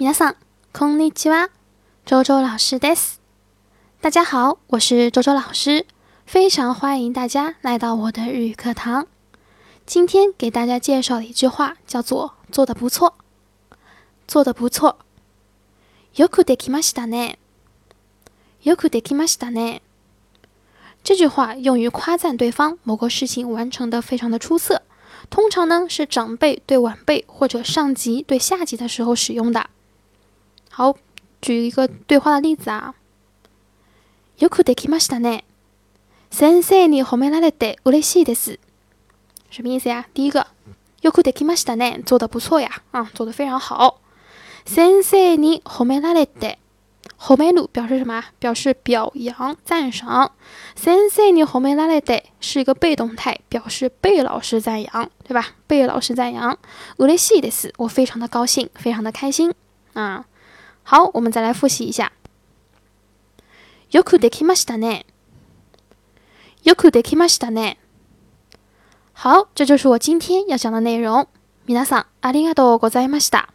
皆さん、こんにちは。周周老师です。大家好，我是周周老师，非常欢迎大家来到我的日语课堂。今天给大家介绍的一句话叫做“做的不错”，做的不错。よくできましたね。よくできましたね。这句话用于夸赞对方某个事情完成的非常的出色，通常呢是长辈对晚辈或者上级对下级的时候使用的。 好，举一个对话的例子啊。よくできましたね。先生に褒められて嬉しいです。什么意思呀？第一个，よくできましたね，做的不错呀，啊，做的非常好。先生に褒められて，褒める表示什么？表示表扬、赞赏。先生に褒められて是一个被动态，表示被老师赞扬，对吧？被老师赞扬。嬉しいです，我非常的高兴，非常的开心啊。 好，我们再来复习一下。よくできましたね。よくできましたね。好，这就是我今天要讲的内容。皆さんありがとうございました。